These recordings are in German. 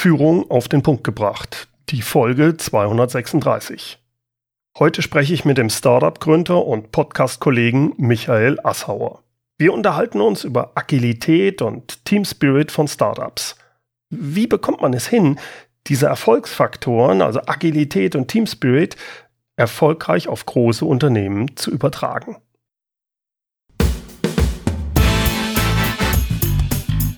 Führung auf den Punkt gebracht, die Folge 236. Heute spreche ich mit dem Startup-Gründer und Podcast-Kollegen Michael Assauer. Wir unterhalten uns über Agilität und Team Spirit von Startups. Wie bekommt man es hin, diese Erfolgsfaktoren, also Agilität und Team Spirit, erfolgreich auf große Unternehmen zu übertragen?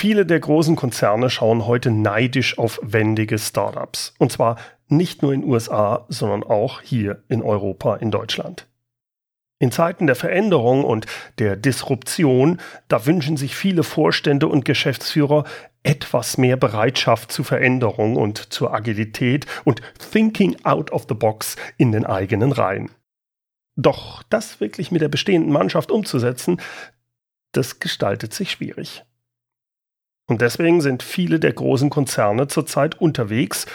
Viele der großen Konzerne schauen heute neidisch auf wendige Startups. Und zwar nicht nur in USA, sondern auch hier in Europa, in Deutschland. In Zeiten der Veränderung und der Disruption, da wünschen sich viele Vorstände und Geschäftsführer etwas mehr Bereitschaft zur Veränderung und zur Agilität und Thinking out of the box in den eigenen Reihen. Doch das wirklich mit der bestehenden Mannschaft umzusetzen, das gestaltet sich schwierig. Und deswegen sind viele der großen Konzerne zurzeit unterwegs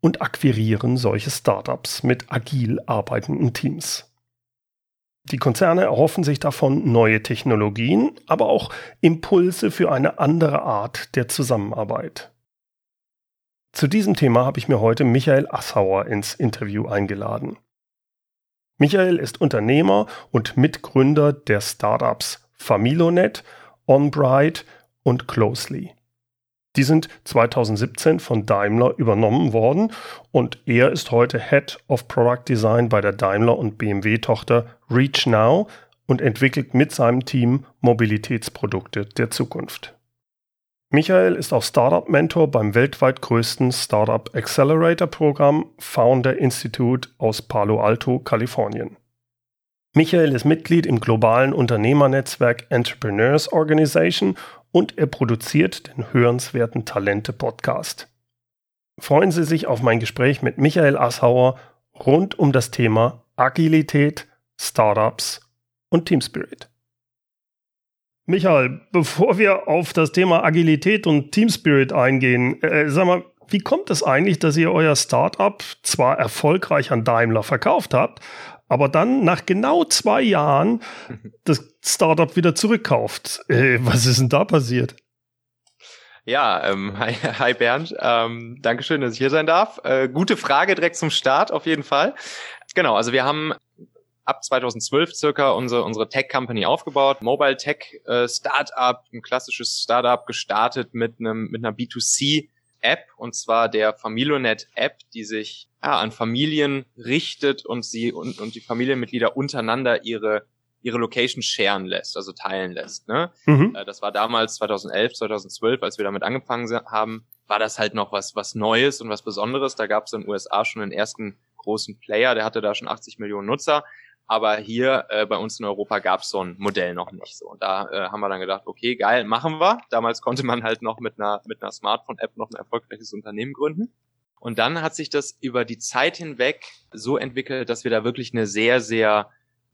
und akquirieren solche Startups mit agil arbeitenden Teams. Die Konzerne erhoffen sich davon neue Technologien, aber auch Impulse für eine andere Art der Zusammenarbeit. Zu diesem Thema habe ich mir heute Michael Assauer ins Interview eingeladen. Michael ist Unternehmer und Mitgründer der Startups Familonet, OnBright und Closely. Die sind 2017 von Daimler übernommen worden und er ist heute Head of Product Design bei der Daimler und BMW Tochter Reach Now und entwickelt mit seinem Team Mobilitätsprodukte der Zukunft. Michael ist auch Startup Mentor beim weltweit größten Startup Accelerator Programm Founder Institute aus Palo Alto, Kalifornien. Michael ist Mitglied im globalen Unternehmernetzwerk Entrepreneurs Organization und er produziert den hörenswerten Talente-Podcast. Freuen Sie sich auf mein Gespräch mit Michael Assauer rund um das Thema Agilität, Startups und Team Spirit. Michael, bevor wir auf das Thema Agilität und Team Spirit eingehen, äh, sag mal, wie kommt es eigentlich, dass ihr euer Startup zwar erfolgreich an Daimler verkauft habt, aber dann nach genau zwei Jahren das Startup wieder zurückkauft. Äh, was ist denn da passiert? Ja, ähm, hi, hi Bernd, ähm, Dankeschön, dass ich hier sein darf. Äh, gute Frage direkt zum Start auf jeden Fall. Genau, also wir haben ab 2012 circa unsere, unsere Tech-Company aufgebaut, Mobile Tech äh, Startup, ein klassisches Startup gestartet mit einem mit einer B2C App und zwar der Familionet App, die sich ja, an Familien richtet und sie und, und die Familienmitglieder untereinander ihre ihre Location sharen lässt, also teilen lässt. Ne? Mhm. Äh, das war damals 2011, 2012, als wir damit angefangen haben, war das halt noch was was Neues und was Besonderes. Da gab es in den USA schon den ersten großen Player, der hatte da schon 80 Millionen Nutzer. Aber hier äh, bei uns in Europa gab es so ein Modell noch nicht so. Und da äh, haben wir dann gedacht, okay, geil, machen wir. Damals konnte man halt noch mit einer, mit einer Smartphone-App noch ein erfolgreiches Unternehmen gründen. Und dann hat sich das über die Zeit hinweg so entwickelt, dass wir da wirklich eine sehr, sehr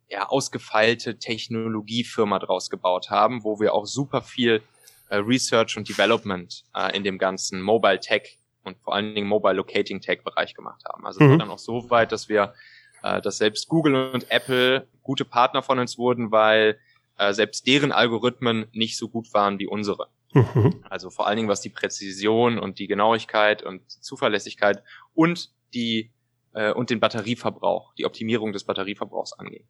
ja, ausgefeilte Technologiefirma draus gebaut haben, wo wir auch super viel äh, Research und Development äh, in dem ganzen Mobile Tech und vor allen Dingen Mobile Locating Tech Bereich gemacht haben. Also mhm. dann auch so weit, dass wir äh, dass selbst Google und Apple gute Partner von uns wurden, weil äh, selbst deren Algorithmen nicht so gut waren wie unsere. Mhm. Also vor allen Dingen was die Präzision und die Genauigkeit und die Zuverlässigkeit und die äh, und den Batterieverbrauch, die Optimierung des Batterieverbrauchs angeht.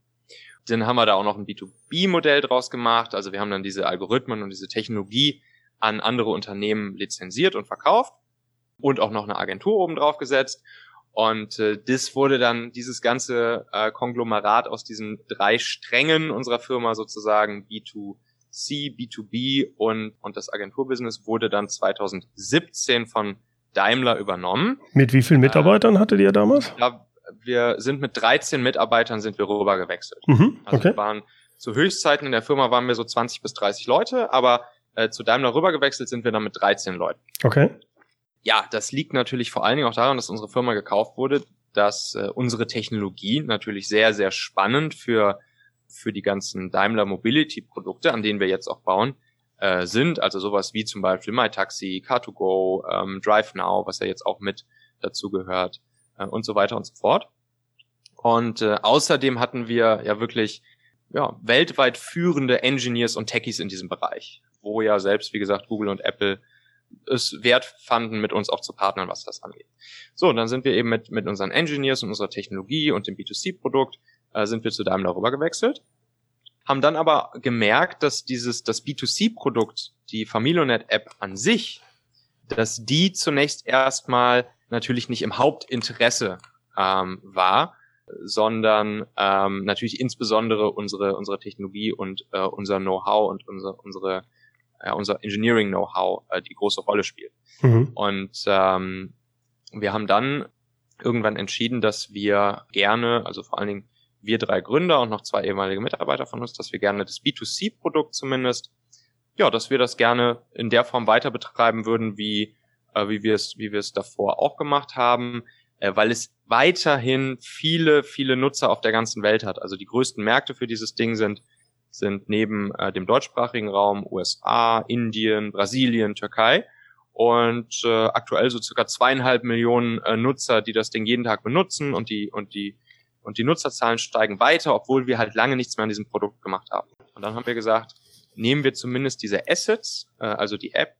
Dann haben wir da auch noch ein B2B-Modell draus gemacht. Also wir haben dann diese Algorithmen und diese Technologie an andere Unternehmen lizenziert und verkauft und auch noch eine Agentur oben drauf gesetzt. Und äh, das wurde dann dieses ganze äh, Konglomerat aus diesen drei Strängen unserer Firma sozusagen B2C, B2B und, und das Agenturbusiness wurde dann 2017 von Daimler übernommen. Mit wie vielen Mitarbeitern äh, hattet ihr damals? Ja, wir sind mit 13 Mitarbeitern sind wir rüber gewechselt. Mhm, also okay. wir waren zu Höchstzeiten in der Firma waren wir so 20 bis 30 Leute, aber äh, zu Daimler rüber gewechselt sind wir dann mit 13 Leuten. Okay. Ja, das liegt natürlich vor allen Dingen auch daran, dass unsere Firma gekauft wurde, dass äh, unsere Technologie natürlich sehr, sehr spannend für, für die ganzen Daimler Mobility Produkte, an denen wir jetzt auch bauen, äh, sind. Also sowas wie zum Beispiel MyTaxi, Car2Go, ähm, DriveNow, was ja jetzt auch mit dazu gehört äh, und so weiter und so fort. Und äh, außerdem hatten wir ja wirklich ja, weltweit führende Engineers und Techies in diesem Bereich, wo ja selbst, wie gesagt, Google und Apple es wert fanden, mit uns auch zu partnern, was das angeht. So, und dann sind wir eben mit, mit unseren Engineers und unserer Technologie und dem B2C-Produkt äh, sind wir zu Daimler rüber gewechselt, haben dann aber gemerkt, dass dieses, das B2C-Produkt, die Familionet-App an sich, dass die zunächst erstmal natürlich nicht im Hauptinteresse ähm, war, sondern ähm, natürlich insbesondere unsere unsere Technologie und äh, unser Know-how und unsere unsere ja, unser Engineering-Know-how äh, die große Rolle spielt. Mhm. Und ähm, wir haben dann irgendwann entschieden, dass wir gerne, also vor allen Dingen wir drei Gründer und noch zwei ehemalige Mitarbeiter von uns, dass wir gerne das B2C-Produkt zumindest, ja, dass wir das gerne in der Form weiter betreiben würden, wie äh, wie wir es wie wir es davor auch gemacht haben, äh, weil es weiterhin viele viele Nutzer auf der ganzen Welt hat. Also die größten Märkte für dieses Ding sind sind neben äh, dem deutschsprachigen Raum USA, Indien, Brasilien, Türkei und äh, aktuell so circa zweieinhalb Millionen äh, Nutzer, die das Ding jeden Tag benutzen und die und die und die Nutzerzahlen steigen weiter, obwohl wir halt lange nichts mehr an diesem Produkt gemacht haben. Und dann haben wir gesagt, nehmen wir zumindest diese Assets, äh, also die App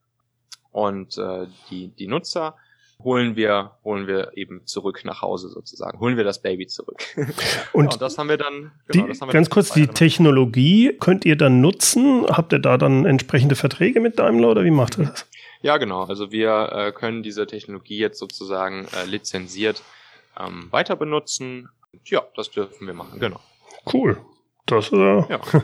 und äh, die die Nutzer holen wir, holen wir eben zurück nach Hause sozusagen. Holen wir das Baby zurück. Und, ja, das haben wir dann, genau, die, das haben wir ganz dann kurz, die Technologie könnt ihr dann nutzen? Habt ihr da dann entsprechende Verträge mit Daimler oder wie macht ihr das? Ja, genau. Also wir äh, können diese Technologie jetzt sozusagen äh, lizenziert ähm, weiter benutzen. Ja, das dürfen wir machen, genau. Cool. Das äh, ja.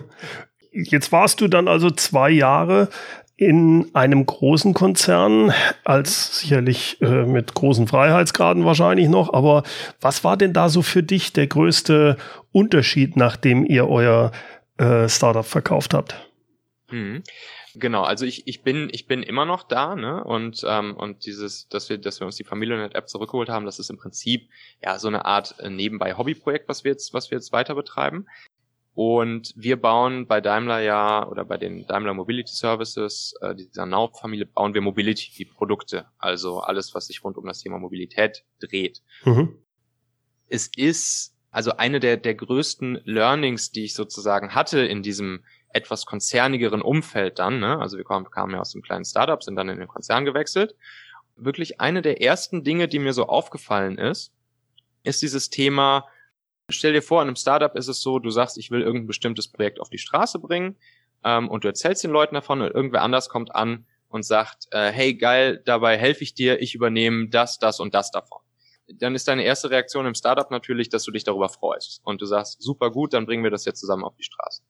Jetzt warst du dann also zwei Jahre in einem großen Konzern, als sicherlich äh, mit großen Freiheitsgraden wahrscheinlich noch, aber was war denn da so für dich der größte Unterschied, nachdem ihr euer äh, Startup verkauft habt? Mhm. Genau, also ich, ich bin ich bin immer noch da, ne? Und ähm, und dieses, dass wir dass wir uns die Familienet-App zurückgeholt haben, das ist im Prinzip ja so eine Art äh, nebenbei Hobbyprojekt, was wir jetzt was wir jetzt weiter betreiben. Und wir bauen bei Daimler ja oder bei den Daimler Mobility Services, äh, dieser Now-Familie, bauen wir Mobility-Produkte. Also alles, was sich rund um das Thema Mobilität dreht. Mhm. Es ist also eine der, der größten Learnings, die ich sozusagen hatte in diesem etwas konzernigeren Umfeld dann, ne? also wir kamen, kamen ja aus einem kleinen Startup, sind dann in den Konzern gewechselt. Wirklich eine der ersten Dinge, die mir so aufgefallen ist, ist dieses Thema, Stell dir vor, in einem Startup ist es so, du sagst, ich will irgendein bestimmtes Projekt auf die Straße bringen ähm, und du erzählst den Leuten davon und irgendwer anders kommt an und sagt, äh, hey geil, dabei helfe ich dir, ich übernehme das, das und das davon. Dann ist deine erste Reaktion im Startup natürlich, dass du dich darüber freust und du sagst, super gut, dann bringen wir das jetzt zusammen auf die Straße.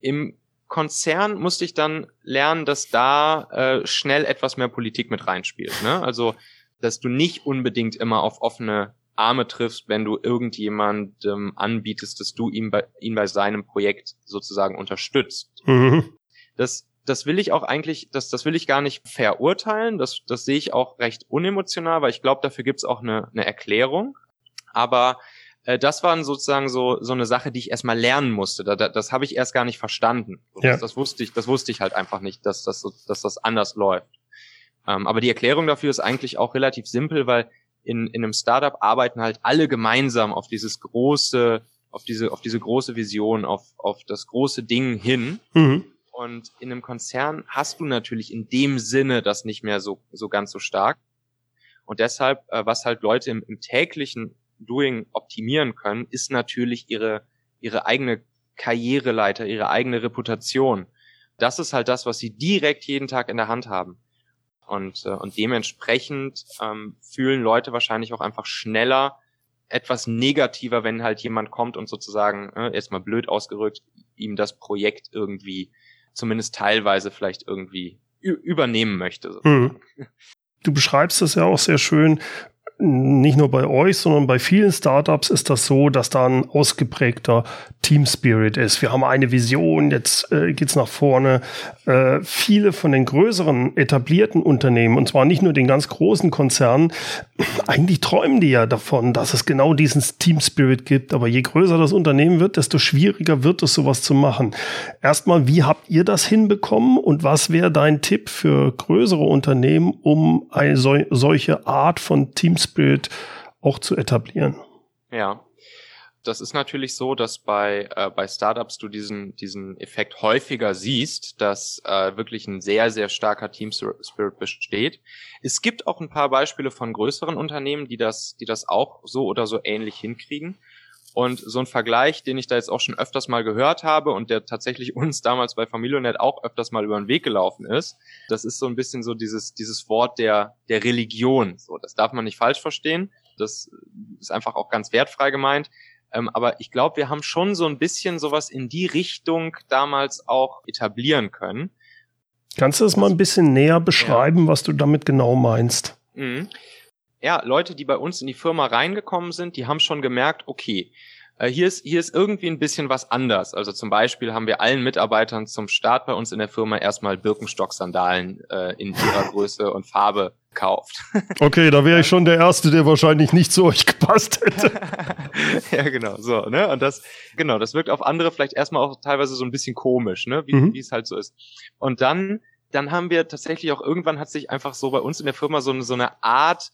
Im Konzern musste ich dann lernen, dass da äh, schnell etwas mehr Politik mit reinspielt. Ne? Also, dass du nicht unbedingt immer auf offene Arme triffst, wenn du irgendjemandem anbietest, dass du ihn bei, ihn bei seinem Projekt sozusagen unterstützt. Mhm. Das, das will ich auch eigentlich, das, das will ich gar nicht verurteilen. Das, das sehe ich auch recht unemotional, weil ich glaube, dafür gibt's auch eine, eine Erklärung. Aber äh, das waren sozusagen so, so eine Sache, die ich erstmal lernen musste. Da, da, das habe ich erst gar nicht verstanden. Ja. Das, das, wusste ich, das wusste ich halt einfach nicht, dass das, dass das anders läuft. Ähm, aber die Erklärung dafür ist eigentlich auch relativ simpel, weil in, in einem Startup arbeiten halt alle gemeinsam auf dieses große, auf diese, auf diese große Vision, auf, auf das große Ding hin. Mhm. Und in einem Konzern hast du natürlich in dem Sinne das nicht mehr so, so ganz so stark. Und deshalb, äh, was halt Leute im, im täglichen Doing optimieren können, ist natürlich ihre, ihre eigene Karriereleiter, ihre eigene Reputation. Das ist halt das, was sie direkt jeden Tag in der Hand haben. Und, äh, und dementsprechend ähm, fühlen Leute wahrscheinlich auch einfach schneller etwas negativer, wenn halt jemand kommt und sozusagen, äh, erstmal blöd ausgerückt, ihm das Projekt irgendwie zumindest teilweise vielleicht irgendwie übernehmen möchte. Mhm. Du beschreibst das ja auch sehr schön. Nicht nur bei euch, sondern bei vielen Startups ist das so, dass da ein ausgeprägter Team Spirit ist. Wir haben eine Vision, jetzt äh, geht's nach vorne. Äh, viele von den größeren etablierten Unternehmen, und zwar nicht nur den ganz großen Konzernen, eigentlich träumen die ja davon, dass es genau diesen Team Spirit gibt. Aber je größer das Unternehmen wird, desto schwieriger wird es, sowas zu machen. Erstmal, wie habt ihr das hinbekommen und was wäre dein Tipp für größere Unternehmen, um eine so, solche Art von Team Spirit auch zu etablieren. Ja. Das ist natürlich so, dass bei, äh, bei Startups du diesen, diesen Effekt häufiger siehst, dass äh, wirklich ein sehr, sehr starker Team Spirit besteht. Es gibt auch ein paar Beispiele von größeren Unternehmen, die das, die das auch so oder so ähnlich hinkriegen. Und so ein Vergleich, den ich da jetzt auch schon öfters mal gehört habe und der tatsächlich uns damals bei Familionet auch öfters mal über den Weg gelaufen ist, das ist so ein bisschen so dieses, dieses Wort der, der Religion. So, das darf man nicht falsch verstehen. Das ist einfach auch ganz wertfrei gemeint. Ähm, aber ich glaube, wir haben schon so ein bisschen sowas in die Richtung damals auch etablieren können. Kannst du das mal ein bisschen näher beschreiben, ja. was du damit genau meinst? Mhm ja, Leute, die bei uns in die Firma reingekommen sind, die haben schon gemerkt, okay, äh, hier ist, hier ist irgendwie ein bisschen was anders. Also zum Beispiel haben wir allen Mitarbeitern zum Start bei uns in der Firma erstmal Birkenstock-Sandalen äh, in ihrer Größe und Farbe gekauft. Okay, da wäre ich schon der Erste, der wahrscheinlich nicht zu euch gepasst hätte. ja, genau, so, ne? Und das, genau, das wirkt auf andere vielleicht erstmal auch teilweise so ein bisschen komisch, ne? Wie, mhm. es halt so ist. Und dann, dann haben wir tatsächlich auch irgendwann hat sich einfach so bei uns in der Firma so, so eine Art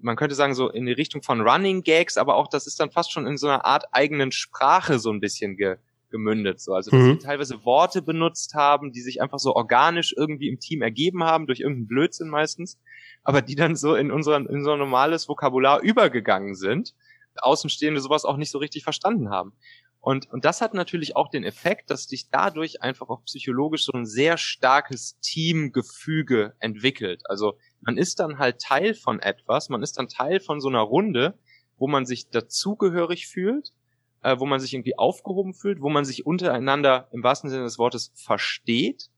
man könnte sagen, so in die Richtung von Running Gags, aber auch das ist dann fast schon in so einer Art eigenen Sprache so ein bisschen ge, gemündet. So. Also dass mhm. sie teilweise Worte benutzt haben, die sich einfach so organisch irgendwie im Team ergeben haben, durch irgendeinen Blödsinn meistens, aber die dann so in unser, in so ein normales Vokabular übergegangen sind, Außenstehende sowas auch nicht so richtig verstanden haben. Und, und das hat natürlich auch den Effekt, dass sich dadurch einfach auch psychologisch so ein sehr starkes Teamgefüge entwickelt. Also man ist dann halt Teil von etwas, man ist dann Teil von so einer Runde, wo man sich dazugehörig fühlt, äh, wo man sich irgendwie aufgehoben fühlt, wo man sich untereinander im wahrsten Sinne des Wortes versteht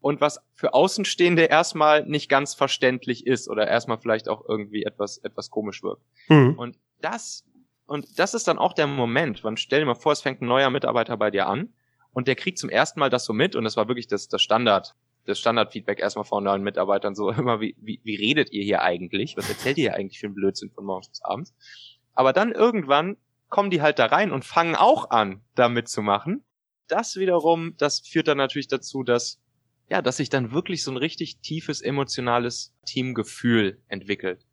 und was für Außenstehende erstmal nicht ganz verständlich ist oder erstmal vielleicht auch irgendwie etwas, etwas komisch wirkt. Mhm. Und das, und das ist dann auch der Moment, man stell dir mal vor, es fängt ein neuer Mitarbeiter bei dir an und der kriegt zum ersten Mal das so mit und das war wirklich das, das Standard, das Standardfeedback erstmal von neuen Mitarbeitern so immer, wie, wie, wie redet ihr hier eigentlich? Was erzählt ihr hier eigentlich für einen Blödsinn von morgens bis abends? Aber dann irgendwann kommen die halt da rein und fangen auch an, da mitzumachen. Das wiederum, das führt dann natürlich dazu, dass, ja, dass sich dann wirklich so ein richtig tiefes emotionales Teamgefühl entwickelt.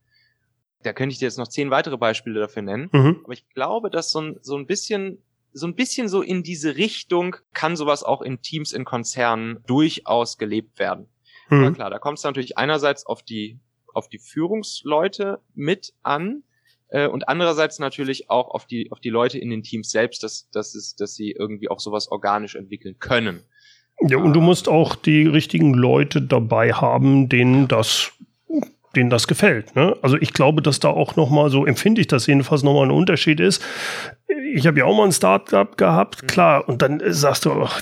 Da könnte ich dir jetzt noch zehn weitere Beispiele dafür nennen. Mhm. Aber ich glaube, dass so ein, so ein bisschen so ein bisschen so in diese Richtung kann sowas auch in Teams, in Konzernen durchaus gelebt werden. Mhm. Ja, klar, da kommt es natürlich einerseits auf die, auf die Führungsleute mit an, äh, und andererseits natürlich auch auf die, auf die Leute in den Teams selbst, dass, dass, es, dass sie irgendwie auch sowas organisch entwickeln können. Ja, und du musst auch die richtigen Leute dabei haben, denen das denen das gefällt. Ne? Also ich glaube, dass da auch noch mal so empfinde ich das jedenfalls noch mal ein Unterschied ist. Ich habe ja auch mal ein Startup gehabt, mhm. klar. Und dann sagst du, ach,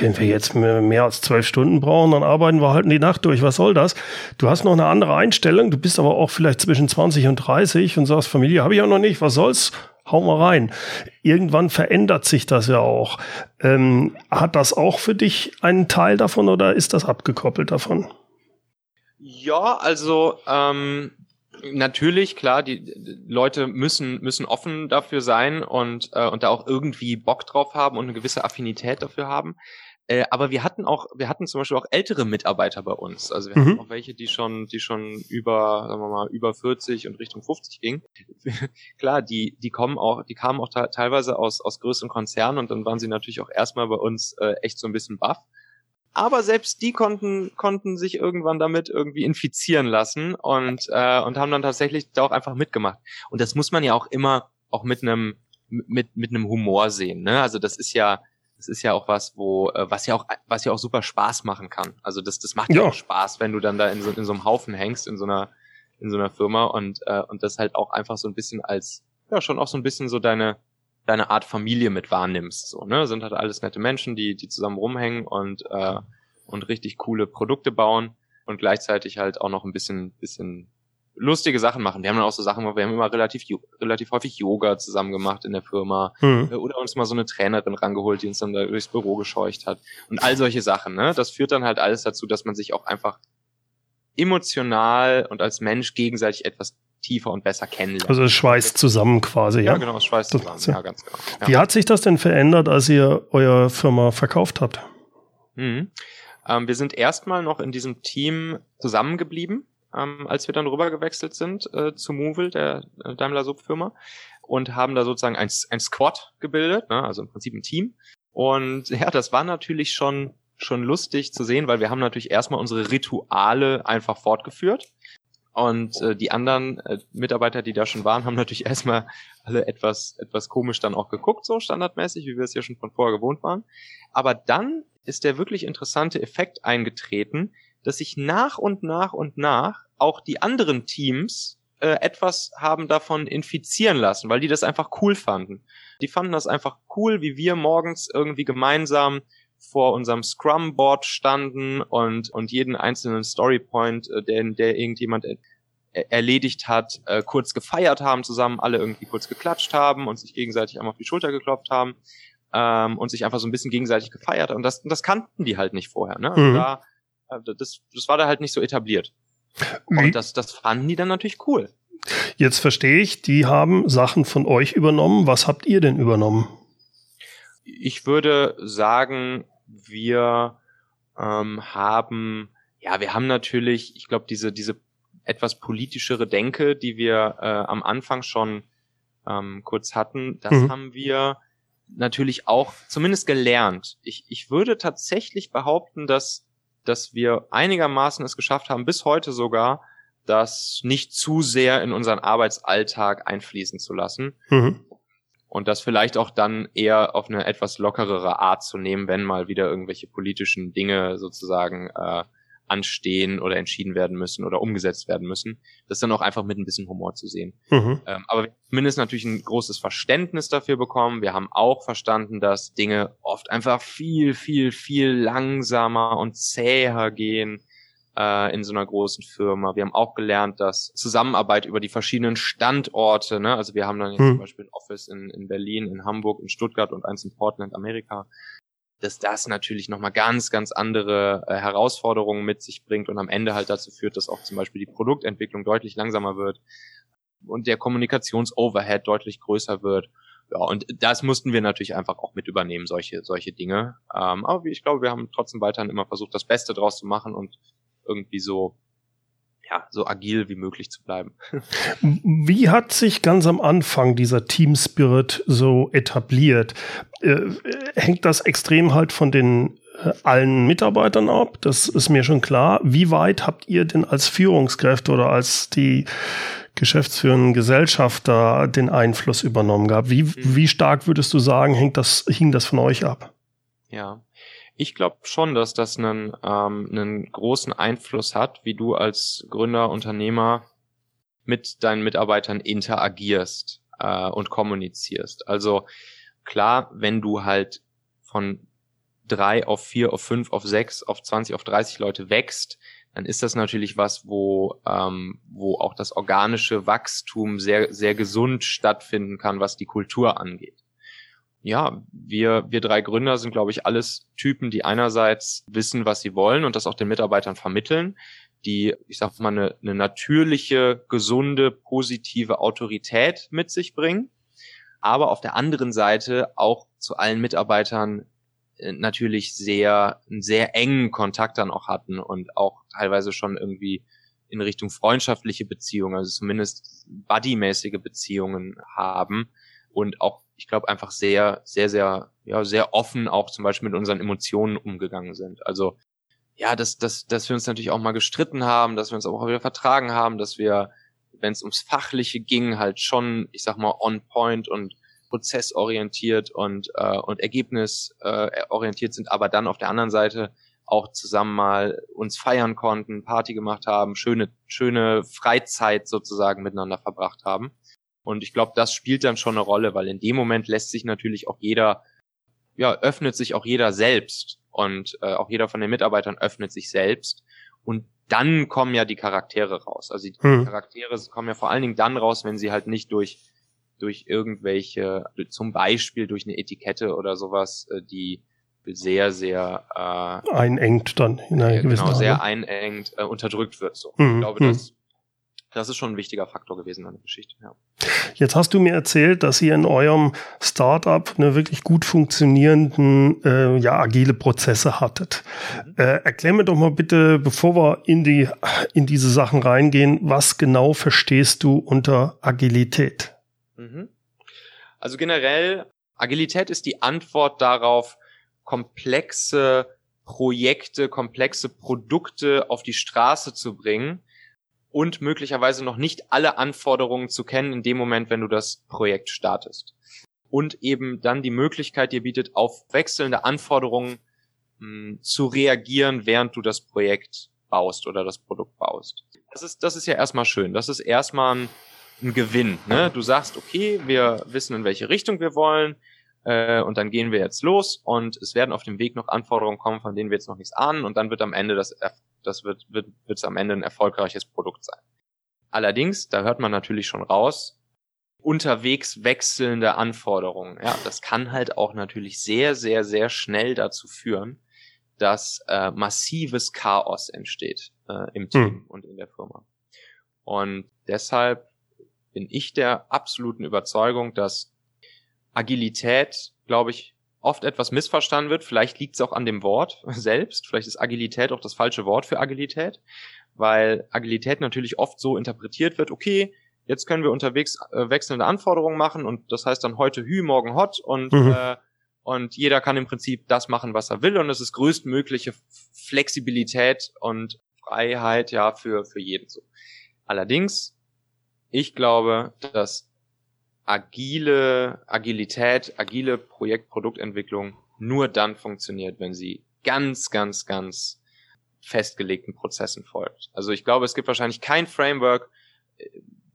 wenn wir jetzt mehr als zwölf Stunden brauchen, dann arbeiten wir halt die Nacht durch. Was soll das? Du hast noch eine andere Einstellung. Du bist aber auch vielleicht zwischen 20 und 30 und sagst, Familie habe ich auch noch nicht. Was soll's? Hau mal rein. Irgendwann verändert sich das ja auch. Ähm, hat das auch für dich einen Teil davon oder ist das abgekoppelt davon? Ja, also ähm, natürlich, klar, die Leute müssen müssen offen dafür sein und äh, und da auch irgendwie Bock drauf haben und eine gewisse Affinität dafür haben. Äh, aber wir hatten auch, wir hatten zum Beispiel auch ältere Mitarbeiter bei uns. Also wir mhm. hatten auch welche, die schon, die schon über, sagen wir mal, über 40 und Richtung 50 gingen. Klar, die, die kommen auch, die kamen auch teilweise aus, aus größeren Konzernen und dann waren sie natürlich auch erstmal bei uns äh, echt so ein bisschen baff aber selbst die konnten konnten sich irgendwann damit irgendwie infizieren lassen und äh, und haben dann tatsächlich da auch einfach mitgemacht. Und das muss man ja auch immer auch mit einem mit mit einem Humor sehen. Ne? Also das ist ja das ist ja auch was, wo äh, was ja auch was ja auch super Spaß machen kann. Also das das macht ja, ja auch Spaß, wenn du dann da in so in so einem Haufen hängst in so einer in so einer Firma und äh, und das halt auch einfach so ein bisschen als ja schon auch so ein bisschen so deine deine Art Familie mit wahrnimmst. So, ne? Sind halt alles nette Menschen, die, die zusammen rumhängen und, äh, und richtig coole Produkte bauen und gleichzeitig halt auch noch ein bisschen, bisschen lustige Sachen machen. Wir haben dann auch so Sachen, wir haben immer relativ, relativ häufig Yoga zusammen gemacht in der Firma mhm. oder uns mal so eine Trainerin rangeholt, die uns dann da durchs Büro gescheucht hat und all solche Sachen. Ne? Das führt dann halt alles dazu, dass man sich auch einfach emotional und als Mensch gegenseitig etwas tiefer und besser kennenlernt. Also es schweißt zusammen quasi, ja? Ja, genau, es schweißt zusammen, das, ja, ganz genau. Ja. Wie hat sich das denn verändert, als ihr eure Firma verkauft habt? Mhm. Ähm, wir sind erstmal noch in diesem Team zusammengeblieben, ähm, als wir dann rüber gewechselt sind äh, zu Movil, der äh, Daimler Sub-Firma, und haben da sozusagen ein, ein Squad gebildet, ne? also im Prinzip ein Team. Und ja, das war natürlich schon schon lustig zu sehen, weil wir haben natürlich erstmal unsere Rituale einfach fortgeführt. Und äh, die anderen äh, Mitarbeiter, die da schon waren, haben natürlich erstmal alle etwas, etwas komisch dann auch geguckt, so standardmäßig, wie wir es ja schon von vorher gewohnt waren. Aber dann ist der wirklich interessante Effekt eingetreten, dass sich nach und nach und nach auch die anderen Teams äh, etwas haben davon infizieren lassen, weil die das einfach cool fanden. Die fanden das einfach cool, wie wir morgens irgendwie gemeinsam vor unserem Scrum-Board standen und, und jeden einzelnen Storypoint, äh, den, der irgendjemand er erledigt hat, äh, kurz gefeiert haben zusammen, alle irgendwie kurz geklatscht haben und sich gegenseitig einmal auf die Schulter geklopft haben ähm, und sich einfach so ein bisschen gegenseitig gefeiert. Und das, das kannten die halt nicht vorher. Ne? Also mhm. da, äh, das, das war da halt nicht so etabliert. Und das, das fanden die dann natürlich cool. Jetzt verstehe ich, die haben Sachen von euch übernommen. Was habt ihr denn übernommen? Ich würde sagen, wir ähm, haben, ja, wir haben natürlich, ich glaube, diese, diese etwas politischere Denke, die wir äh, am Anfang schon ähm, kurz hatten, das mhm. haben wir natürlich auch zumindest gelernt. Ich, ich würde tatsächlich behaupten, dass, dass wir einigermaßen es geschafft haben, bis heute sogar, das nicht zu sehr in unseren Arbeitsalltag einfließen zu lassen. Mhm. Und das vielleicht auch dann eher auf eine etwas lockerere Art zu nehmen, wenn mal wieder irgendwelche politischen Dinge sozusagen äh, anstehen oder entschieden werden müssen oder umgesetzt werden müssen. Das dann auch einfach mit ein bisschen Humor zu sehen. Mhm. Ähm, aber wir haben zumindest natürlich ein großes Verständnis dafür bekommen. Wir haben auch verstanden, dass Dinge oft einfach viel, viel, viel langsamer und zäher gehen äh, in so einer großen Firma. Wir haben auch gelernt, dass Zusammenarbeit über die verschiedenen Standorte, ne, also wir haben dann jetzt mhm. zum Beispiel ein Office in, in Berlin, in Hamburg, in Stuttgart und eins in Portland, Amerika, dass das natürlich nochmal ganz, ganz andere äh, Herausforderungen mit sich bringt und am Ende halt dazu führt, dass auch zum Beispiel die Produktentwicklung deutlich langsamer wird und der Kommunikationsoverhead deutlich größer wird. Ja, und das mussten wir natürlich einfach auch mit übernehmen, solche, solche Dinge. Ähm, aber ich glaube, wir haben trotzdem weiterhin immer versucht, das Beste draus zu machen und irgendwie so ja, so agil wie möglich zu bleiben. Wie hat sich ganz am Anfang dieser Team Spirit so etabliert? Äh, hängt das extrem halt von den äh, allen Mitarbeitern ab? Das ist mir schon klar. Wie weit habt ihr denn als Führungskräfte oder als die geschäftsführenden Gesellschafter den Einfluss übernommen gehabt? Wie, mhm. wie stark würdest du sagen, hängt das, hing das von euch ab? Ja, ich glaube schon, dass das einen, ähm, einen großen Einfluss hat, wie du als Gründer, Unternehmer mit deinen Mitarbeitern interagierst äh, und kommunizierst. Also klar, wenn du halt von drei auf vier, auf fünf, auf sechs, auf zwanzig, auf dreißig Leute wächst, dann ist das natürlich was, wo, ähm, wo auch das organische Wachstum sehr, sehr gesund stattfinden kann, was die Kultur angeht ja, wir, wir drei Gründer sind, glaube ich, alles Typen, die einerseits wissen, was sie wollen und das auch den Mitarbeitern vermitteln, die, ich sag mal, eine, eine natürliche, gesunde, positive Autorität mit sich bringen, aber auf der anderen Seite auch zu allen Mitarbeitern äh, natürlich sehr, einen sehr engen Kontakt dann auch hatten und auch teilweise schon irgendwie in Richtung freundschaftliche Beziehungen, also zumindest buddymäßige Beziehungen haben und auch ich glaube, einfach sehr, sehr, sehr, ja, sehr offen auch zum Beispiel mit unseren Emotionen umgegangen sind. Also ja, dass, dass, dass wir uns natürlich auch mal gestritten haben, dass wir uns auch wieder vertragen haben, dass wir, wenn es ums Fachliche ging, halt schon, ich sag mal, on point und prozessorientiert und, äh, und ergebnisorientiert äh, sind, aber dann auf der anderen Seite auch zusammen mal uns feiern konnten, Party gemacht haben, schöne, schöne Freizeit sozusagen miteinander verbracht haben. Und ich glaube, das spielt dann schon eine Rolle, weil in dem Moment lässt sich natürlich auch jeder, ja, öffnet sich auch jeder selbst und äh, auch jeder von den Mitarbeitern öffnet sich selbst. Und dann kommen ja die Charaktere raus. Also die hm. Charaktere kommen ja vor allen Dingen dann raus, wenn sie halt nicht durch durch irgendwelche, zum Beispiel durch eine Etikette oder sowas, äh, die sehr, sehr äh, einengt dann in einer genau, Art. sehr einengt äh, unterdrückt wird. So. Mhm. Ich glaube, das, das ist schon ein wichtiger Faktor gewesen an der Geschichte. Ja. Jetzt hast du mir erzählt, dass ihr in eurem Startup eine wirklich gut funktionierenden, äh, ja, agile Prozesse hattet. Mhm. Äh, erklär mir doch mal bitte, bevor wir in die, in diese Sachen reingehen, was genau verstehst du unter Agilität? Mhm. Also generell, Agilität ist die Antwort darauf, komplexe Projekte, komplexe Produkte auf die Straße zu bringen und möglicherweise noch nicht alle Anforderungen zu kennen in dem Moment, wenn du das Projekt startest. Und eben dann die Möglichkeit dir bietet, auf wechselnde Anforderungen hm, zu reagieren, während du das Projekt baust oder das Produkt baust. Das ist, das ist ja erstmal schön. Das ist erstmal ein, ein Gewinn. Ne? Du sagst, okay, wir wissen, in welche Richtung wir wollen äh, und dann gehen wir jetzt los und es werden auf dem Weg noch Anforderungen kommen, von denen wir jetzt noch nichts ahnen und dann wird am Ende das, das wird, wird, wird es am Ende ein erfolgreiches Produkt sein. Allerdings, da hört man natürlich schon raus, unterwegs wechselnde Anforderungen. Ja, das kann halt auch natürlich sehr, sehr, sehr schnell dazu führen, dass äh, massives Chaos entsteht äh, im Team hm. und in der Firma. Und deshalb bin ich der absoluten Überzeugung, dass Agilität, glaube ich, oft etwas missverstanden wird. Vielleicht liegt es auch an dem Wort selbst. Vielleicht ist Agilität auch das falsche Wort für Agilität, weil Agilität natürlich oft so interpretiert wird, okay, jetzt können wir unterwegs äh, wechselnde Anforderungen machen und das heißt dann heute Hü, morgen Hot und mhm. äh, und jeder kann im Prinzip das machen, was er will und es ist größtmögliche Flexibilität und Freiheit ja für für jeden so. Allerdings, ich glaube, dass agile Agilität, agile Projekt-Produktentwicklung nur dann funktioniert, wenn sie ganz, ganz, ganz festgelegten Prozessen folgt. Also ich glaube, es gibt wahrscheinlich kein Framework äh,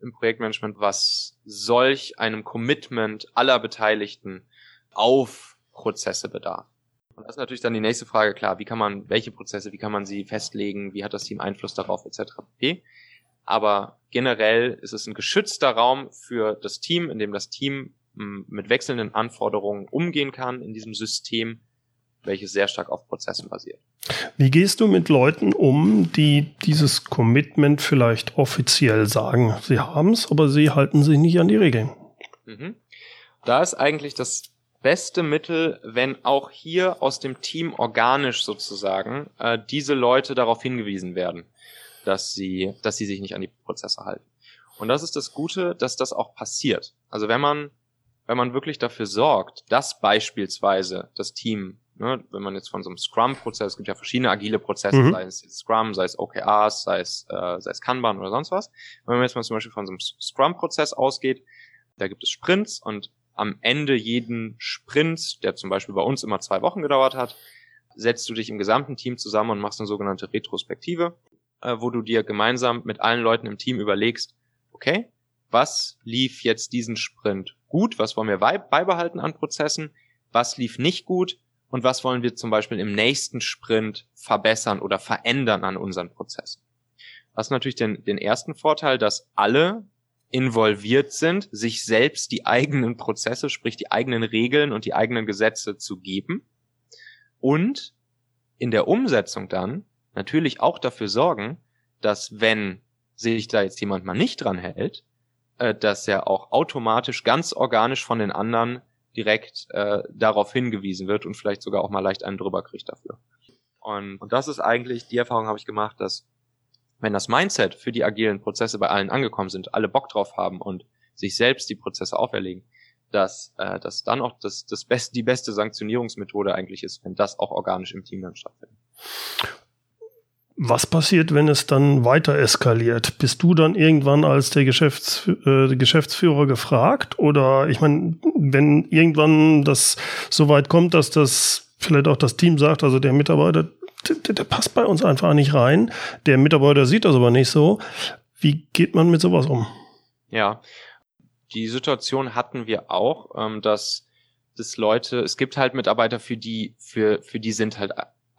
im Projektmanagement, was solch einem Commitment aller Beteiligten auf Prozesse bedarf. Und das ist natürlich dann die nächste Frage, klar, wie kann man, welche Prozesse, wie kann man sie festlegen, wie hat das Team Einfluss darauf, etc. pp aber generell ist es ein geschützter Raum für das Team, in dem das Team hm, mit wechselnden Anforderungen umgehen kann in diesem System, welches sehr stark auf Prozessen basiert. Wie gehst du mit Leuten um, die dieses Commitment vielleicht offiziell sagen, sie haben es, aber sie halten sich nicht an die Regeln? Mhm. Da ist eigentlich das beste Mittel, wenn auch hier aus dem Team organisch sozusagen äh, diese Leute darauf hingewiesen werden dass sie, dass sie sich nicht an die Prozesse halten. Und das ist das Gute, dass das auch passiert. Also wenn man, wenn man wirklich dafür sorgt, dass beispielsweise das Team, ne, wenn man jetzt von so einem Scrum-Prozess, es gibt ja verschiedene agile Prozesse, mhm. sei es Scrum, sei es OKRs, sei es, äh, sei es Kanban oder sonst was. Wenn man jetzt mal zum Beispiel von so einem Scrum-Prozess ausgeht, da gibt es Sprints und am Ende jeden Sprint, der zum Beispiel bei uns immer zwei Wochen gedauert hat, setzt du dich im gesamten Team zusammen und machst eine sogenannte Retrospektive äh, wo du dir gemeinsam mit allen Leuten im Team überlegst, okay, was lief jetzt diesen Sprint gut, was wollen wir beibehalten an Prozessen, was lief nicht gut? Und was wollen wir zum Beispiel im nächsten Sprint verbessern oder verändern an unseren Prozessen. Was natürlich den, den ersten Vorteil, dass alle involviert sind, sich selbst die eigenen Prozesse, sprich die eigenen Regeln und die eigenen Gesetze zu geben. Und in der Umsetzung dann natürlich auch dafür sorgen, dass wenn sich da jetzt jemand mal nicht dran hält, äh, dass er auch automatisch ganz organisch von den anderen direkt äh, darauf hingewiesen wird und vielleicht sogar auch mal leicht einen drüber kriegt dafür. Und, und das ist eigentlich, die Erfahrung habe ich gemacht, dass wenn das Mindset für die agilen Prozesse bei allen angekommen sind, alle Bock drauf haben und sich selbst die Prozesse auferlegen, dass, äh, dass dann auch das, das best, die beste Sanktionierungsmethode eigentlich ist, wenn das auch organisch im Team dann stattfindet. Was passiert, wenn es dann weiter eskaliert? Bist du dann irgendwann als der Geschäfts äh, Geschäftsführer gefragt? Oder ich meine, wenn irgendwann das so weit kommt, dass das vielleicht auch das Team sagt, also der Mitarbeiter, der, der passt bei uns einfach nicht rein, der Mitarbeiter sieht das aber nicht so. Wie geht man mit sowas um? Ja, die Situation hatten wir auch, ähm, dass dass Leute, es gibt halt Mitarbeiter, für die, für, für die sind halt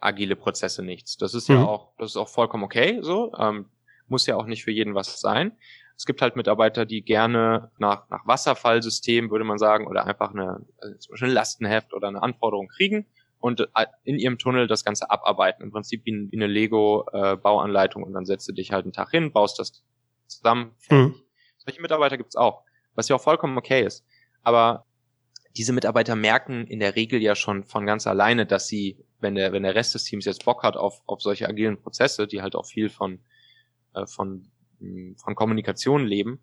agile Prozesse nichts. Das ist ja Mhm. auch, das ist auch vollkommen okay, so. Ähm, muss ja auch nicht für jeden was sein. Es gibt halt Mitarbeiter, die gerne nach, nach Wasserfallsystem, würde man sagen, oder einfach eine, also zum Beispiel ein Lastenheft oder eine Anforderung kriegen und äh, in ihrem Tunnel das Ganze abarbeiten. Im Prinzip wie, ein- wie eine Lego-Bauanleitung und dann setzt du dich halt einen Tag hin, baust das zusammen. Mhm. Solche Mitarbeiter gibt's auch, was ja auch vollkommen okay ist. Aber diese Mitarbeiter merken in der Regel ja schon von ganz alleine, dass sie, wenn der, wenn der Rest des Teams jetzt Bock hat auf, auf solche agilen Prozesse, die halt auch viel von, äh, von, mh, von Kommunikation leben,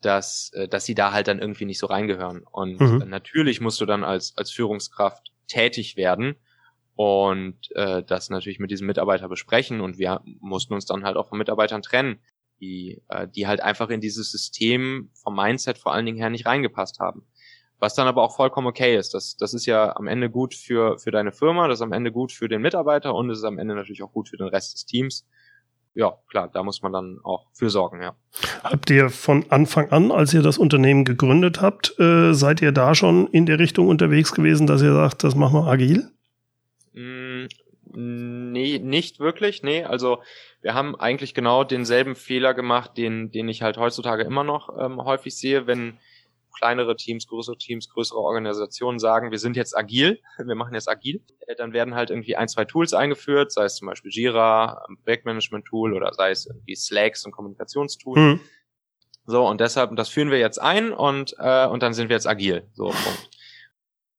dass, äh, dass sie da halt dann irgendwie nicht so reingehören. Und Mhm. natürlich musst du dann als, als Führungskraft tätig werden und äh, das natürlich mit diesem Mitarbeiter besprechen und wir mussten uns dann halt auch von Mitarbeitern trennen, die, äh, die halt einfach in dieses System vom Mindset vor allen Dingen her nicht reingepasst haben. Was dann aber auch vollkommen okay ist. Das, das ist ja am Ende gut für, für deine Firma, das ist am Ende gut für den Mitarbeiter und es ist am Ende natürlich auch gut für den Rest des Teams. Ja, klar, da muss man dann auch für sorgen, ja. Habt ihr von Anfang an, als ihr das Unternehmen gegründet habt, äh, seid ihr da schon in der Richtung unterwegs gewesen, dass ihr sagt, das machen wir agil? Mm, Nee, nicht wirklich, nee. Also wir haben eigentlich genau denselben Fehler gemacht, den, den ich halt heutzutage immer noch ähm, häufig sehe, wenn kleinere Teams, größere Teams, größere Organisationen sagen, wir sind jetzt agil, wir machen jetzt agil, äh, dann werden halt irgendwie ein, zwei Tools eingeführt, sei es zum Beispiel Jira, ein Projektmanagement-Tool oder sei es irgendwie Slacks, ein Kommunikationstool. Mhm. So, und deshalb, das führen wir jetzt ein und, äh, und dann sind wir jetzt agil. So, Punkt.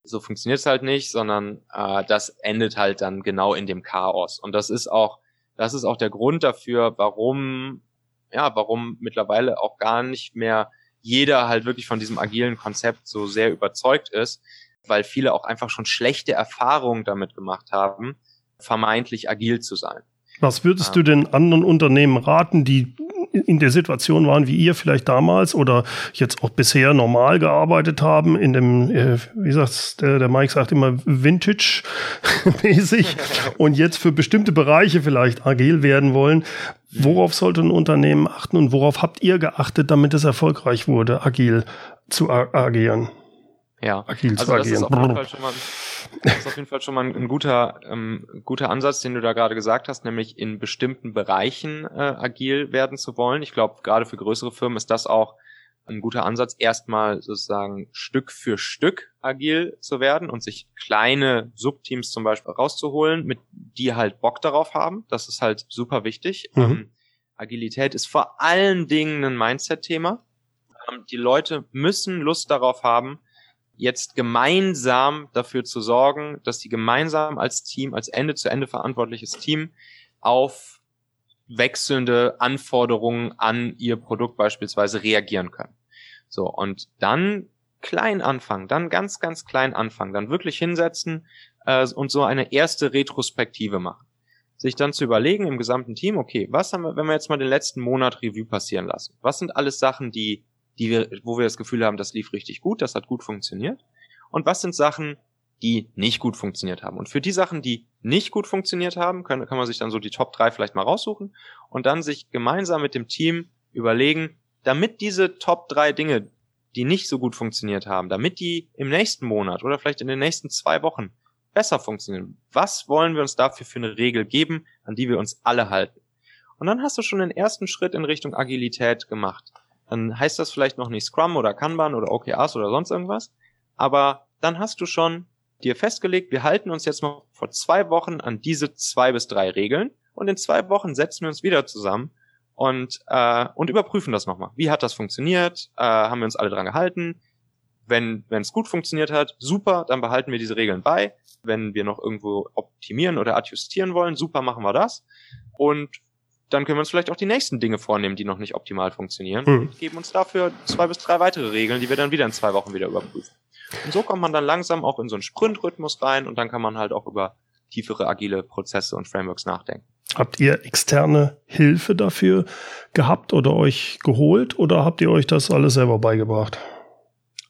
So funktioniert es halt nicht, sondern äh, das endet halt dann genau in dem Chaos. Und das ist auch, das ist auch der Grund dafür, warum, ja, warum mittlerweile auch gar nicht mehr jeder halt wirklich von diesem agilen Konzept so sehr überzeugt ist, weil viele auch einfach schon schlechte Erfahrungen damit gemacht haben, vermeintlich agil zu sein. Was würdest Ah. du denn anderen Unternehmen raten, die in der Situation waren wie ihr vielleicht damals oder jetzt auch bisher normal gearbeitet haben in dem, äh, wie sagt's, der, der Mike sagt immer Vintage-mäßig und jetzt für bestimmte Bereiche vielleicht agil werden wollen. Worauf sollte ein Unternehmen achten und worauf habt ihr geachtet, damit es erfolgreich wurde, agil zu agieren? Ja. Agil zu Also das ist auf jeden Fall schon mal, das ist auf jeden Fall schon mal ein, ein guter, ähm, guter Ansatz, den du da gerade gesagt hast, nämlich in bestimmten Bereichen äh, agil werden zu wollen. Ich glaube, gerade für größere Firmen ist das auch ein guter Ansatz, erstmal sozusagen Stück für Stück agil zu werden und sich kleine Subteams zum Beispiel rauszuholen, mit die halt Bock darauf haben. Das ist halt super wichtig. Mhm. Ähm, Agilität ist vor allen Dingen ein Mindset-Thema. Ähm, die Leute müssen Lust darauf haben, jetzt gemeinsam dafür zu sorgen, dass sie gemeinsam als Team, als Ende zu Ende verantwortliches Team auf wechselnde Anforderungen an ihr Produkt beispielsweise reagieren können. So, und dann klein anfangen, dann ganz, ganz klein anfangen, dann wirklich hinsetzen äh, und so eine erste Retrospektive machen. Sich dann zu überlegen im gesamten Team, okay, was haben wir, wenn wir jetzt mal den letzten Monat Revue passieren lassen? Was sind alles Sachen, die die wir, wo wir das Gefühl haben, das lief richtig gut, das hat gut funktioniert. Und was sind Sachen, die nicht gut funktioniert haben? Und für die Sachen, die nicht gut funktioniert haben, kann, kann man sich dann so die Top 3 vielleicht mal raussuchen und dann sich gemeinsam mit dem Team überlegen, damit diese Top 3 Dinge, die nicht so gut funktioniert haben, damit die im nächsten Monat oder vielleicht in den nächsten zwei Wochen besser funktionieren. Was wollen wir uns dafür für eine Regel geben, an die wir uns alle halten? Und dann hast du schon den ersten Schritt in Richtung Agilität gemacht dann heißt das vielleicht noch nicht Scrum oder Kanban oder OKRs oder sonst irgendwas, aber dann hast du schon dir festgelegt, wir halten uns jetzt noch vor zwei Wochen an diese zwei bis drei Regeln und in zwei Wochen setzen wir uns wieder zusammen und, äh, und überprüfen das nochmal. Wie hat das funktioniert? Äh, haben wir uns alle dran gehalten? Wenn wenn es gut funktioniert hat, super, dann behalten wir diese Regeln bei. Wenn wir noch irgendwo optimieren oder adjustieren wollen, super, machen wir das. Und dann können wir uns vielleicht auch die nächsten Dinge vornehmen, die noch nicht optimal funktionieren Hm. und geben uns dafür zwei bis drei weitere Regeln, die wir dann wieder in zwei Wochen wieder überprüfen. Und so kommt man dann langsam auch in so einen Sprint-Rhythmus rein und dann kann man halt auch über tiefere agile Prozesse und Frameworks nachdenken. Habt ihr externe Hilfe dafür gehabt oder euch geholt oder habt ihr euch das alles selber beigebracht?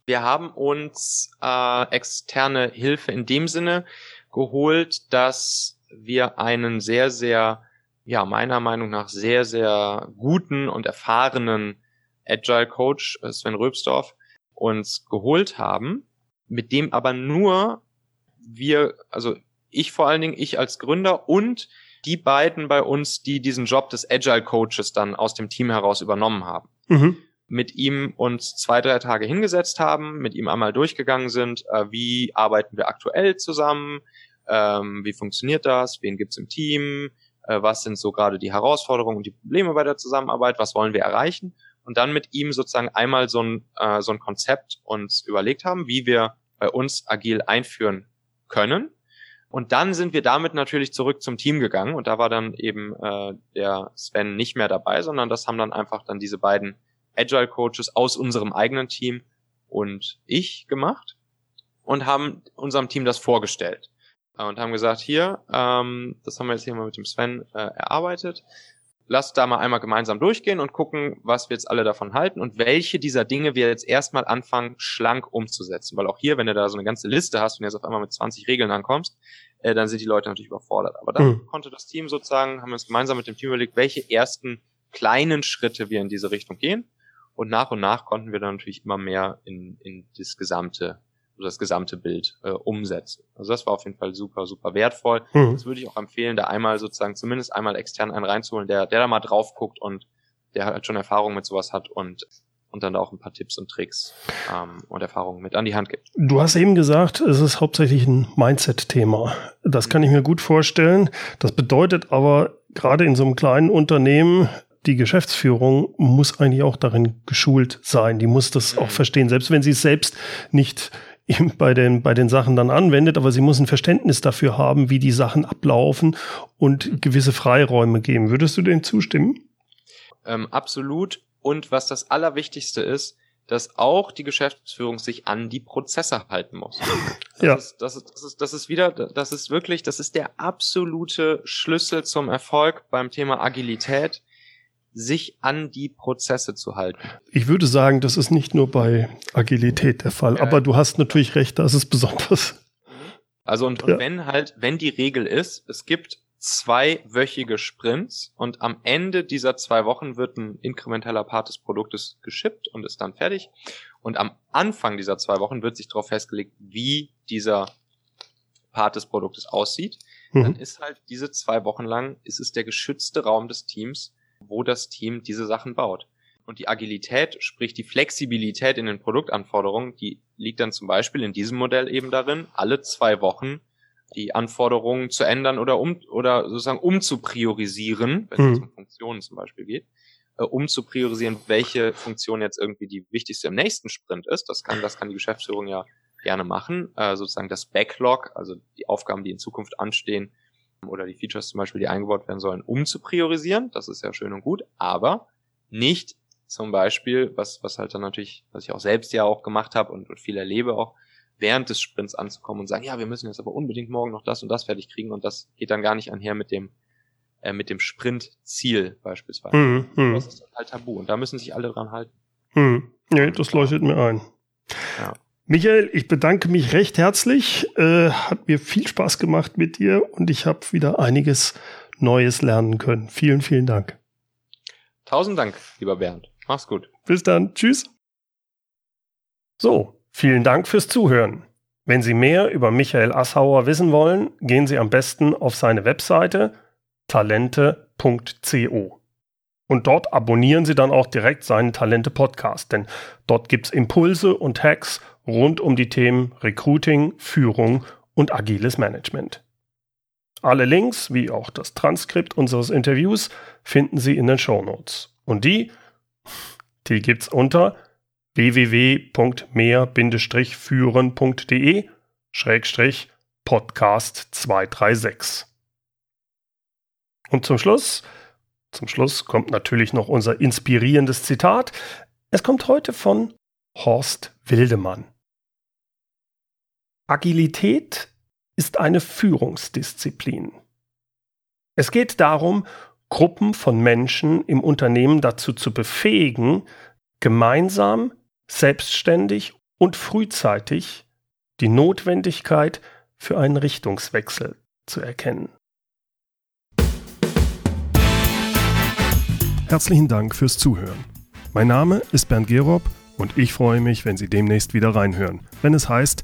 Wir haben uns äh, externe Hilfe in dem Sinne geholt, dass wir einen sehr, sehr, ja, meiner Meinung nach sehr, sehr guten und erfahrenen Agile Coach, äh, Sven Röbsdorf, uns geholt haben, mit dem aber nur wir, also ich vor allen Dingen, ich als Gründer und die beiden bei uns, die diesen Job des Agile Coaches dann aus dem Team heraus übernommen haben. Mhm. Mit ihm uns zwei, drei Tage hingesetzt haben, mit ihm einmal durchgegangen sind, äh, wie arbeiten wir aktuell zusammen, ähm, wie funktioniert das, wen gibt's im Team, äh, was sind so gerade die Herausforderungen und die Probleme bei der Zusammenarbeit, was wollen wir erreichen? Und dann mit ihm sozusagen einmal so ein, äh, so ein Konzept uns überlegt haben, wie wir bei uns agil einführen können. Und dann sind wir damit natürlich zurück zum Team gegangen und da war dann eben äh, der Sven nicht mehr dabei, sondern das haben dann einfach dann diese beiden Agile Coaches aus unserem eigenen Team und ich gemacht und haben unserem Team das vorgestellt und haben gesagt, hier, ähm, das haben wir jetzt hier mal mit dem Sven äh, erarbeitet lasst da mal einmal gemeinsam durchgehen und gucken, was wir jetzt alle davon halten und welche dieser Dinge wir jetzt erstmal anfangen, schlank umzusetzen. Weil auch hier, wenn du da so eine ganze Liste hast und jetzt auf einmal mit 20 Regeln ankommst, äh, dann sind die Leute natürlich überfordert. Aber dann mhm. konnte das Team sozusagen, haben wir uns gemeinsam mit dem Team überlegt, welche ersten kleinen Schritte wir in diese Richtung gehen. Und nach und nach konnten wir dann natürlich immer mehr in, in das gesamte das gesamte Bild äh, umsetzen. Also das war auf jeden Fall super, super wertvoll. Mhm. Das würde ich auch empfehlen, da einmal sozusagen zumindest einmal extern einen reinzuholen, der, der da mal drauf guckt und der halt schon Erfahrung mit sowas hat und und dann auch ein paar Tipps und Tricks ähm, und Erfahrungen mit an die Hand gibt. Du hast eben gesagt, es ist hauptsächlich ein Mindset-Thema. Das kann ich mir gut vorstellen. Das bedeutet aber gerade in so einem kleinen Unternehmen, die Geschäftsführung muss eigentlich auch darin geschult sein. Die muss das auch mhm. verstehen, selbst wenn sie es selbst nicht bei den, bei den Sachen dann anwendet, aber sie muss ein Verständnis dafür haben, wie die Sachen ablaufen und gewisse Freiräume geben. Würdest du dem zustimmen? Ähm, absolut. Und was das Allerwichtigste ist, dass auch die Geschäftsführung sich an die Prozesse halten muss. Das ja. Ist, das, ist, das, ist, das ist wieder, das ist wirklich, das ist der absolute Schlüssel zum Erfolg beim Thema Agilität sich an die Prozesse zu halten. Ich würde sagen, das ist nicht nur bei Agilität der Fall, ja, aber du hast natürlich recht, das ist besonders. Also und, und ja. wenn halt, wenn die Regel ist, es gibt zweiwöchige Sprints und am Ende dieser zwei Wochen wird ein inkrementeller Part des Produktes geschippt und ist dann fertig. Und am Anfang dieser zwei Wochen wird sich darauf festgelegt, wie dieser Part des Produktes aussieht. Mhm. Dann ist halt diese zwei Wochen lang, ist es der geschützte Raum des Teams, wo das Team diese Sachen baut. Und die Agilität, sprich die Flexibilität in den Produktanforderungen, die liegt dann zum Beispiel in diesem Modell eben darin, alle zwei Wochen die Anforderungen zu ändern oder um oder sozusagen umzupriorisieren, wenn es mhm. um Funktionen zum Beispiel geht, äh, um zu priorisieren, welche Funktion jetzt irgendwie die wichtigste im nächsten Sprint ist. Das kann, das kann die Geschäftsführung ja gerne machen. Äh, sozusagen das Backlog, also die Aufgaben, die in Zukunft anstehen, oder die Features zum Beispiel, die eingebaut werden sollen, um zu priorisieren. Das ist ja schön und gut, aber nicht zum Beispiel, was, was halt dann natürlich, was ich auch selbst ja auch gemacht habe und, und viel erlebe auch, während des Sprints anzukommen und sagen, ja, wir müssen jetzt aber unbedingt morgen noch das und das fertig kriegen und das geht dann gar nicht einher mit dem äh, mit dem Sprintziel beispielsweise. Mhm, mh. Das ist halt tabu und da müssen sich alle dran halten. Mhm. Nee, das leuchtet mir ein. Ja. Michael, ich bedanke mich recht herzlich. Äh, hat mir viel Spaß gemacht mit dir und ich habe wieder einiges Neues lernen können. Vielen, vielen Dank. Tausend Dank, lieber Bernd. Mach's gut. Bis dann. Tschüss. So, vielen Dank fürs Zuhören. Wenn Sie mehr über Michael Assauer wissen wollen, gehen Sie am besten auf seine Webseite talente.co. Und dort abonnieren Sie dann auch direkt seinen Talente Podcast, denn dort gibt's Impulse und Hacks rund um die Themen Recruiting, Führung und agiles Management. Alle Links, wie auch das Transkript unseres Interviews, finden Sie in den Show Notes. Und die, die gibt's unter www.mehr-führen.de Schrägstrich Podcast 236. Und zum Schluss, zum Schluss kommt natürlich noch unser inspirierendes Zitat. Es kommt heute von Horst Wildemann. Agilität ist eine Führungsdisziplin. Es geht darum, Gruppen von Menschen im Unternehmen dazu zu befähigen, gemeinsam, selbstständig und frühzeitig die Notwendigkeit für einen Richtungswechsel zu erkennen. Herzlichen Dank fürs Zuhören. Mein Name ist Bernd Gerob und ich freue mich, wenn Sie demnächst wieder reinhören, wenn es heißt